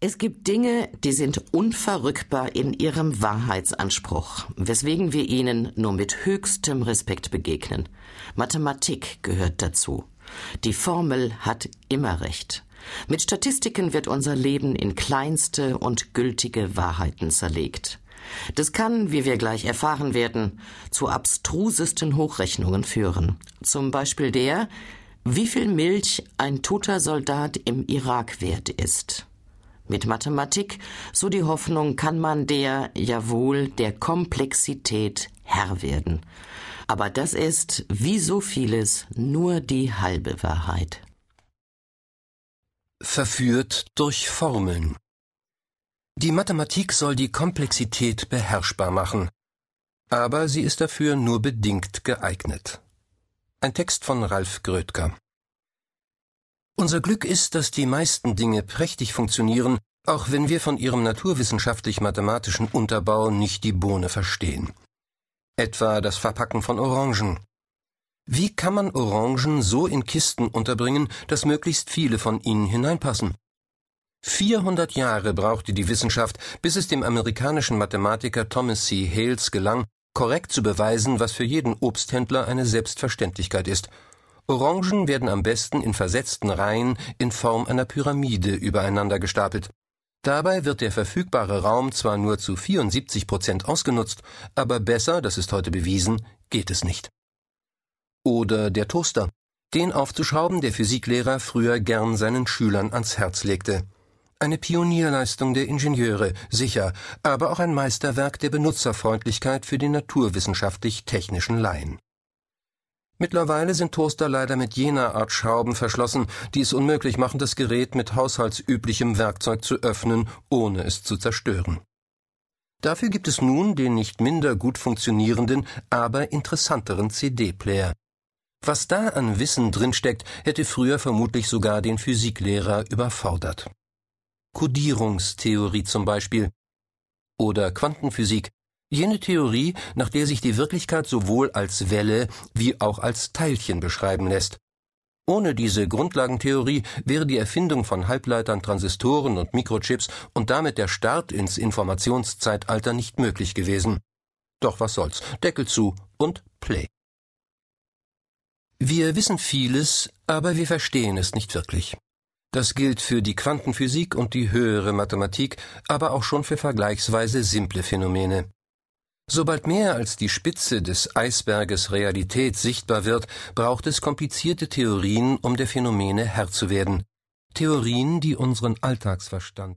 Es gibt Dinge, die sind unverrückbar in ihrem Wahrheitsanspruch, weswegen wir ihnen nur mit höchstem Respekt begegnen. Mathematik gehört dazu. Die Formel hat immer recht. Mit Statistiken wird unser Leben in kleinste und gültige Wahrheiten zerlegt. Das kann, wie wir gleich erfahren werden, zu abstrusesten Hochrechnungen führen. Zum Beispiel der, wie viel Milch ein toter Soldat im Irak wert ist. Mit Mathematik, so die Hoffnung, kann man der, jawohl, der Komplexität Herr werden. Aber das ist, wie so vieles, nur die halbe Wahrheit. Verführt durch Formeln. Die Mathematik soll die Komplexität beherrschbar machen, aber sie ist dafür nur bedingt geeignet. Ein Text von Ralf Grödker. Unser Glück ist, dass die meisten Dinge prächtig funktionieren, auch wenn wir von ihrem naturwissenschaftlich-mathematischen Unterbau nicht die Bohne verstehen. Etwa das Verpacken von Orangen. Wie kann man Orangen so in Kisten unterbringen, dass möglichst viele von ihnen hineinpassen? 400 Jahre brauchte die Wissenschaft, bis es dem amerikanischen Mathematiker Thomas C. Hales gelang, korrekt zu beweisen, was für jeden Obsthändler eine Selbstverständlichkeit ist – Orangen werden am besten in versetzten Reihen in Form einer Pyramide übereinander gestapelt. Dabei wird der verfügbare Raum zwar nur zu 74 Prozent ausgenutzt, aber besser, das ist heute bewiesen, geht es nicht. Oder der Toaster. Den aufzuschrauben der Physiklehrer früher gern seinen Schülern ans Herz legte. Eine Pionierleistung der Ingenieure, sicher, aber auch ein Meisterwerk der Benutzerfreundlichkeit für die naturwissenschaftlich-technischen Laien. Mittlerweile sind Toaster leider mit jener Art Schrauben verschlossen, die es unmöglich machen, das Gerät mit haushaltsüblichem Werkzeug zu öffnen, ohne es zu zerstören. Dafür gibt es nun den nicht minder gut funktionierenden, aber interessanteren CD-Player. Was da an Wissen drinsteckt, hätte früher vermutlich sogar den Physiklehrer überfordert. Kodierungstheorie zum Beispiel. Oder Quantenphysik, Jene Theorie, nach der sich die Wirklichkeit sowohl als Welle wie auch als Teilchen beschreiben lässt. Ohne diese Grundlagentheorie wäre die Erfindung von Halbleitern, Transistoren und Mikrochips und damit der Start ins Informationszeitalter nicht möglich gewesen. Doch was soll's, Deckel zu und Play. Wir wissen vieles, aber wir verstehen es nicht wirklich. Das gilt für die Quantenphysik und die höhere Mathematik, aber auch schon für vergleichsweise simple Phänomene. Sobald mehr als die Spitze des Eisberges Realität sichtbar wird, braucht es komplizierte Theorien, um der Phänomene Herr zu werden. Theorien, die unseren Alltagsverstand